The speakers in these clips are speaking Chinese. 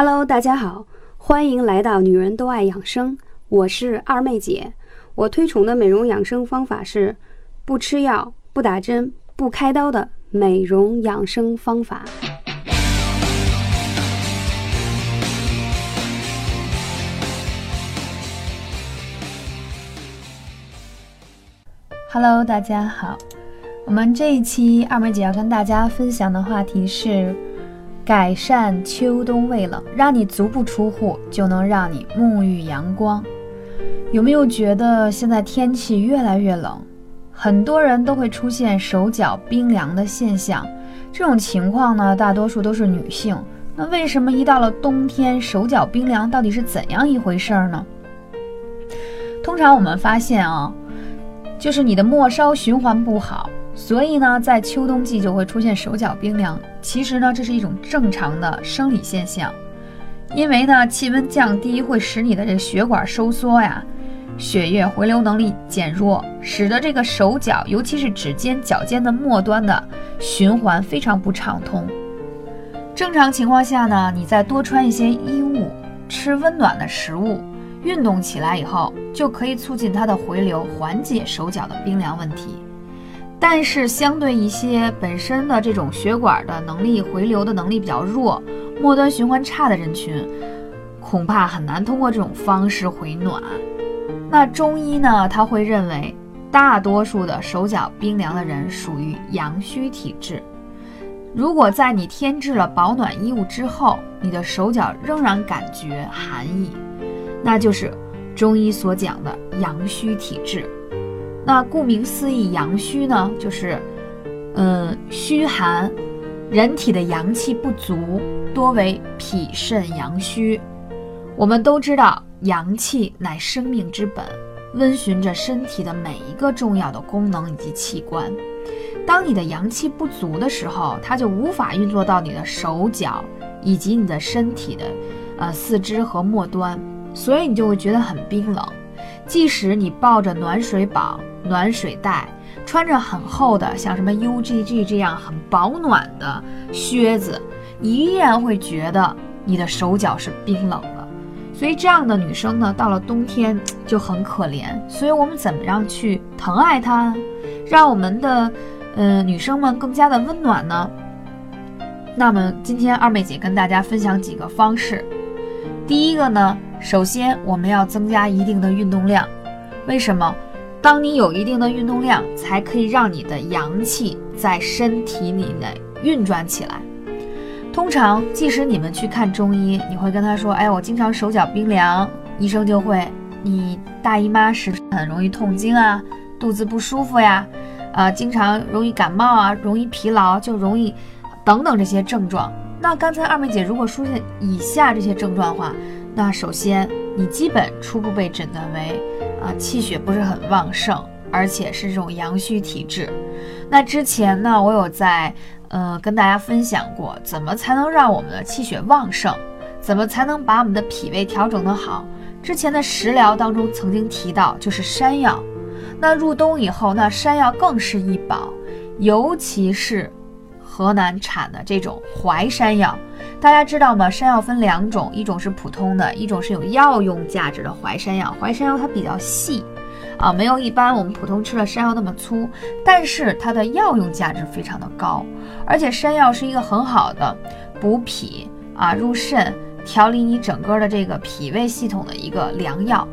Hello，大家好，欢迎来到女人都爱养生，我是二妹姐。我推崇的美容养生方法是不吃药、不打针、不开刀的美容养生方法。Hello，大家好。我们这一期二妹姐要跟大家分享的话题是改善秋冬畏冷，让你足不出户就能让你沐浴阳光。有没有觉得现在天气越来越冷，很多人都会出现手脚冰凉的现象？这种情况呢，大多数都是女性。那为什么一到了冬天手脚冰凉，到底是怎样一回事儿呢？通常我们发现啊，就是你的末梢循环不好。所以呢，在秋冬季就会出现手脚冰凉。其实呢，这是一种正常的生理现象，因为呢，气温降低会使你的这血管收缩呀，血液回流能力减弱，使得这个手脚，尤其是指尖、脚尖的末端的循环非常不畅通。正常情况下呢，你再多穿一些衣物，吃温暖的食物，运动起来以后，就可以促进它的回流，缓解手脚的冰凉问题。但是，相对一些本身的这种血管的能力回流的能力比较弱、末端循环差的人群，恐怕很难通过这种方式回暖。那中医呢，他会认为大多数的手脚冰凉的人属于阳虚体质。如果在你添置了保暖衣物之后，你的手脚仍然感觉寒意，那就是中医所讲的阳虚体质。那顾名思义，阳虚呢，就是，嗯，虚寒，人体的阳气不足，多为脾肾阳虚。我们都知道，阳气乃生命之本，温循着身体的每一个重要的功能以及器官。当你的阳气不足的时候，它就无法运作到你的手脚以及你的身体的，呃，四肢和末端，所以你就会觉得很冰冷。即使你抱着暖水宝、暖水袋，穿着很厚的像什么 UGG 这样很保暖的靴子，你依然会觉得你的手脚是冰冷的。所以这样的女生呢，到了冬天就很可怜。所以我们怎么样去疼爱她，让我们的呃女生们更加的温暖呢？那么今天二妹姐跟大家分享几个方式。第一个呢。首先，我们要增加一定的运动量。为什么？当你有一定的运动量，才可以让你的阳气在身体里内运转起来。通常，即使你们去看中医，你会跟他说：“哎，我经常手脚冰凉。”医生就会：“你大姨妈时很容易痛经啊，肚子不舒服呀，啊，经常容易感冒啊，容易疲劳，就容易等等这些症状。”那刚才二妹姐如果出现以下这些症状的话，那首先，你基本初步被诊断为啊气血不是很旺盛，而且是这种阳虚体质。那之前呢，我有在呃跟大家分享过，怎么才能让我们的气血旺盛，怎么才能把我们的脾胃调整得好。之前的食疗当中曾经提到，就是山药。那入冬以后，那山药更是一宝，尤其是。河南产的这种淮山药，大家知道吗？山药分两种，一种是普通的，一种是有药用价值的淮山药。淮山药它比较细，啊，没有一般我们普通吃的山药那么粗，但是它的药用价值非常的高。而且山药是一个很好的补脾啊、入肾、调理你整个的这个脾胃系统的一个良药。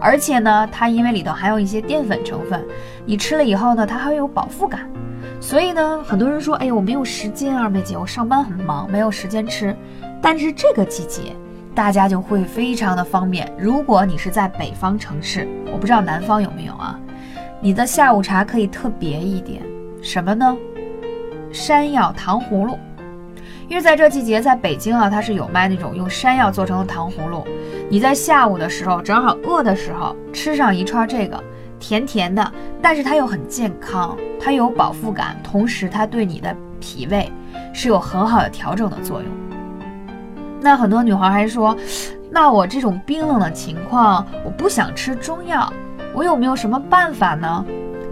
而且呢，它因为里头含有一些淀粉成分，你吃了以后呢，它还会有饱腹感。所以呢，很多人说，哎呀，我没有时间，二妹姐，我上班很忙，没有时间吃。但是这个季节，大家就会非常的方便。如果你是在北方城市，我不知道南方有没有啊，你的下午茶可以特别一点，什么呢？山药糖葫芦。因为在这季节，在北京啊，它是有卖那种用山药做成的糖葫芦。你在下午的时候，正好饿的时候，吃上一串这个。甜甜的，但是它又很健康，它有饱腹感，同时它对你的脾胃是有很好的调整的作用。那很多女孩还说，那我这种冰冷的情况，我不想吃中药，我有没有什么办法呢？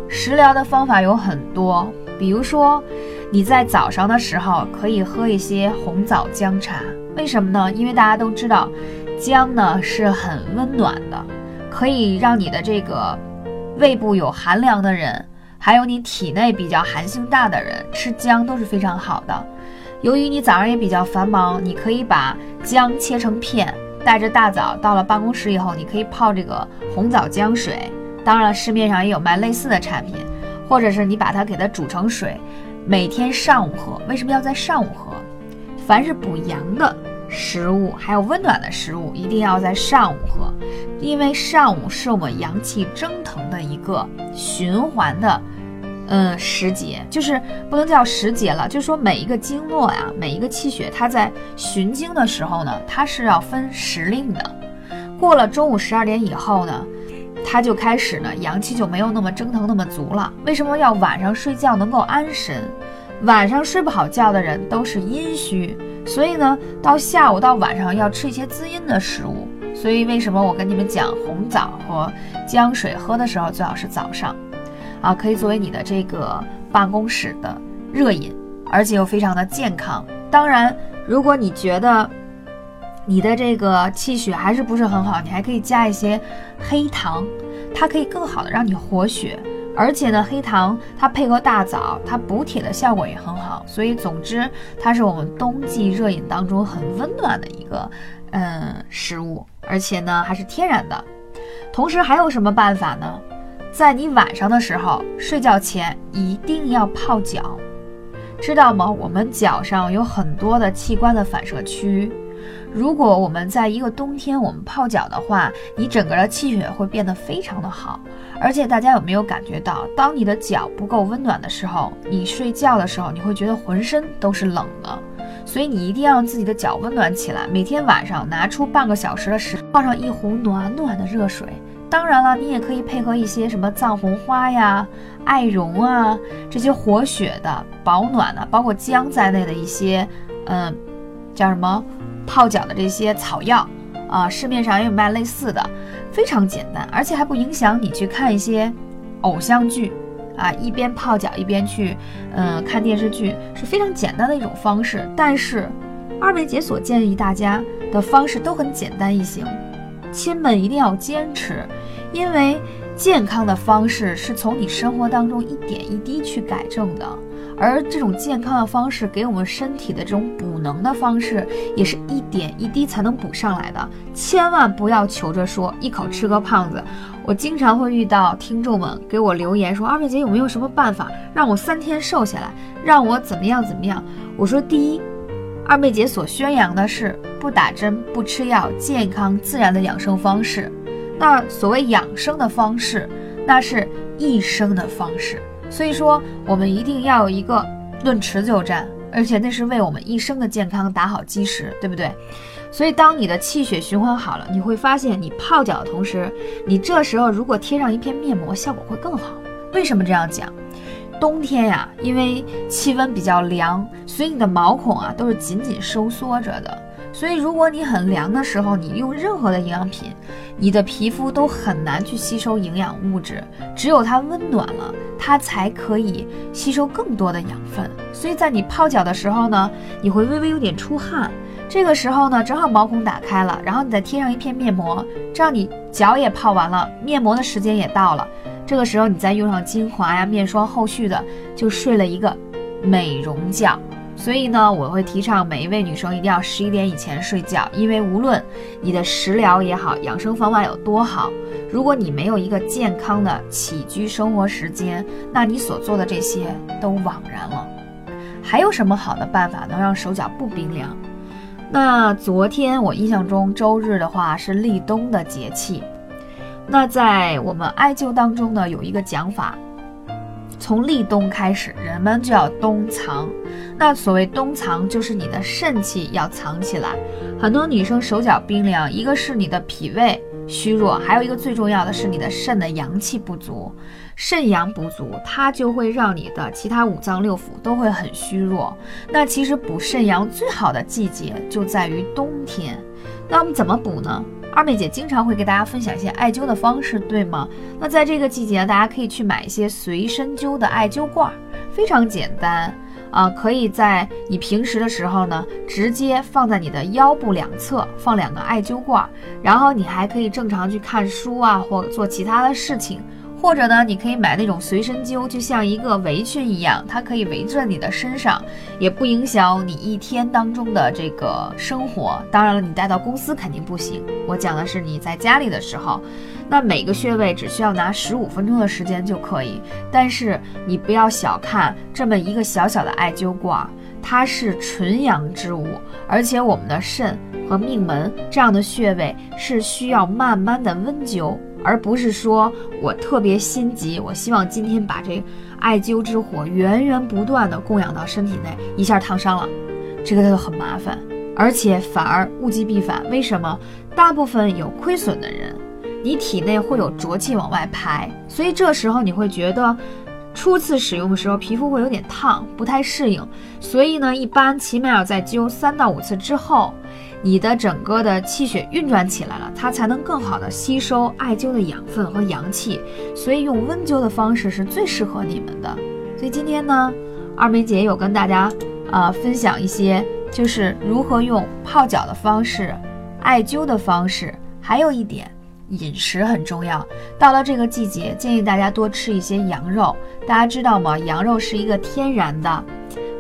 食疗的方法有很多，比如说你在早上的时候可以喝一些红枣姜茶，为什么呢？因为大家都知道，姜呢是很温暖的，可以让你的这个胃部有寒凉的人，还有你体内比较寒性大的人吃姜都是非常好的。由于你早上也比较繁忙，你可以把姜切成片，带着大枣到了办公室以后，你可以泡这个红枣姜水。当然了，市面上也有卖类似的产品，或者是你把它给它煮成水，每天上午喝。为什么要在上午喝？凡是补阳的食物，还有温暖的食物，一定要在上午喝，因为上午是我们阳气蒸腾的一个循环的，嗯，时节，就是不能叫时节了，就是说每一个经络呀，每一个气血，它在循经的时候呢，它是要分时令的。过了中午十二点以后呢？它就开始呢，阳气就没有那么蒸腾那么足了。为什么要晚上睡觉能够安神？晚上睡不好觉的人都是阴虚，所以呢，到下午到晚上要吃一些滋阴的食物。所以为什么我跟你们讲红枣和姜水喝的时候最好是早上，啊，可以作为你的这个办公室的热饮，而且又非常的健康。当然，如果你觉得，你的这个气血还是不是很好，你还可以加一些黑糖，它可以更好的让你活血，而且呢，黑糖它配合大枣，它补铁的效果也很好，所以总之它是我们冬季热饮当中很温暖的一个嗯食物，而且呢还是天然的。同时还有什么办法呢？在你晚上的时候睡觉前一定要泡脚，知道吗？我们脚上有很多的器官的反射区。如果我们在一个冬天我们泡脚的话，你整个的气血会变得非常的好。而且大家有没有感觉到，当你的脚不够温暖的时候，你睡觉的时候你会觉得浑身都是冷的。所以你一定要让自己的脚温暖起来，每天晚上拿出半个小时的时，泡上一壶暖暖的热水。当然了，你也可以配合一些什么藏红花呀、艾绒啊这些活血的、保暖的，包括姜在内的一些，嗯，叫什么？泡脚的这些草药啊，市面上也有卖类似的，非常简单，而且还不影响你去看一些偶像剧啊，一边泡脚一边去嗯看电视剧，是非常简单的一种方式。但是二妹姐所建议大家的方式都很简单易行，亲们一定要坚持，因为健康的方式是从你生活当中一点一滴去改正的。而这种健康的方式，给我们身体的这种补能的方式，也是一点一滴才能补上来的。千万不要求着说一口吃个胖子。我经常会遇到听众们给我留言说：“二妹姐有没有什么办法让我三天瘦下来，让我怎么样怎么样？”我说：第一，二妹姐所宣扬的是不打针、不吃药、健康自然的养生方式。那所谓养生的方式，那是一生的方式。所以说，我们一定要有一个论持久战，而且那是为我们一生的健康打好基石，对不对？所以，当你的气血循环好了，你会发现，你泡脚的同时，你这时候如果贴上一片面膜，效果会更好。为什么这样讲？冬天呀，因为气温比较凉，所以你的毛孔啊都是紧紧收缩着的。所以，如果你很凉的时候，你用任何的营养品，你的皮肤都很难去吸收营养物质。只有它温暖了，它才可以吸收更多的养分。所以在你泡脚的时候呢，你会微微有点出汗。这个时候呢，正好毛孔打开了，然后你再贴上一片面膜，这样你脚也泡完了，面膜的时间也到了。这个时候你再用上精华呀、面霜，后续的就睡了一个美容觉。所以呢，我会提倡每一位女生一定要十一点以前睡觉，因为无论你的食疗也好，养生方法有多好，如果你没有一个健康的起居生活时间，那你所做的这些都枉然了。还有什么好的办法能让手脚不冰凉？那昨天我印象中周日的话是立冬的节气，那在我们艾灸当中呢，有一个讲法。从立冬开始，人们就要冬藏。那所谓冬藏，就是你的肾气要藏起来。很多女生手脚冰凉，一个是你的脾胃虚弱，还有一个最重要的是你的肾的阳气不足。肾阳不足，它就会让你的其他五脏六腑都会很虚弱。那其实补肾阳最好的季节就在于冬天。那我们怎么补呢？二妹姐经常会给大家分享一些艾灸的方式，对吗？那在这个季节，大家可以去买一些随身灸的艾灸罐，非常简单啊，可以在你平时的时候呢，直接放在你的腰部两侧放两个艾灸罐，然后你还可以正常去看书啊，或做其他的事情。或者呢，你可以买那种随身灸，就像一个围裙一样，它可以围在你的身上，也不影响你一天当中的这个生活。当然了，你带到公司肯定不行。我讲的是你在家里的时候，那每个穴位只需要拿十五分钟的时间就可以。但是你不要小看这么一个小小的艾灸罐，它是纯阳之物，而且我们的肾和命门这样的穴位是需要慢慢的温灸。而不是说我特别心急，我希望今天把这艾灸之火源源不断的供养到身体内，一下烫伤了，这个就很麻烦，而且反而物极必反。为什么？大部分有亏损的人，你体内会有浊气往外排，所以这时候你会觉得初次使用的时候皮肤会有点烫，不太适应。所以呢，一般起码要在灸三到五次之后。你的整个的气血运转起来了，它才能更好的吸收艾灸的养分和阳气，所以用温灸的方式是最适合你们的。所以今天呢，二梅姐有跟大家啊分享一些，就是如何用泡脚的方式、艾灸的方式，还有一点饮食很重要。到了这个季节，建议大家多吃一些羊肉。大家知道吗？羊肉是一个天然的。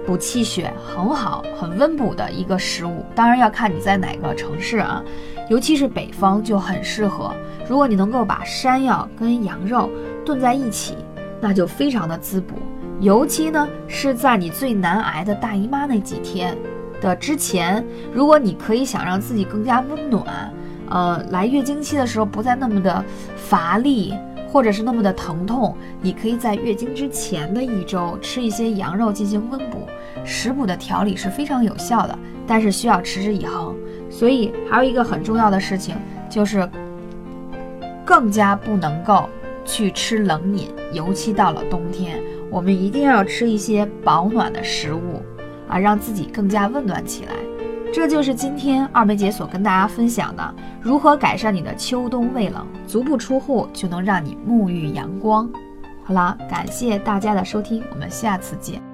补气血很好，很温补的一个食物，当然要看你在哪个城市啊，尤其是北方就很适合。如果你能够把山药跟羊肉炖在一起，那就非常的滋补。尤其呢是在你最难挨的大姨妈那几天的之前，如果你可以想让自己更加温暖，呃，来月经期的时候不再那么的乏力。或者是那么的疼痛，你可以在月经之前的一周吃一些羊肉进行温补，食补的调理是非常有效的，但是需要持之以恒。所以还有一个很重要的事情，就是更加不能够去吃冷饮，尤其到了冬天，我们一定要吃一些保暖的食物啊，让自己更加温暖起来。这就是今天二梅姐所跟大家分享的，如何改善你的秋冬畏冷，足不出户就能让你沐浴阳光。好了，感谢大家的收听，我们下次见。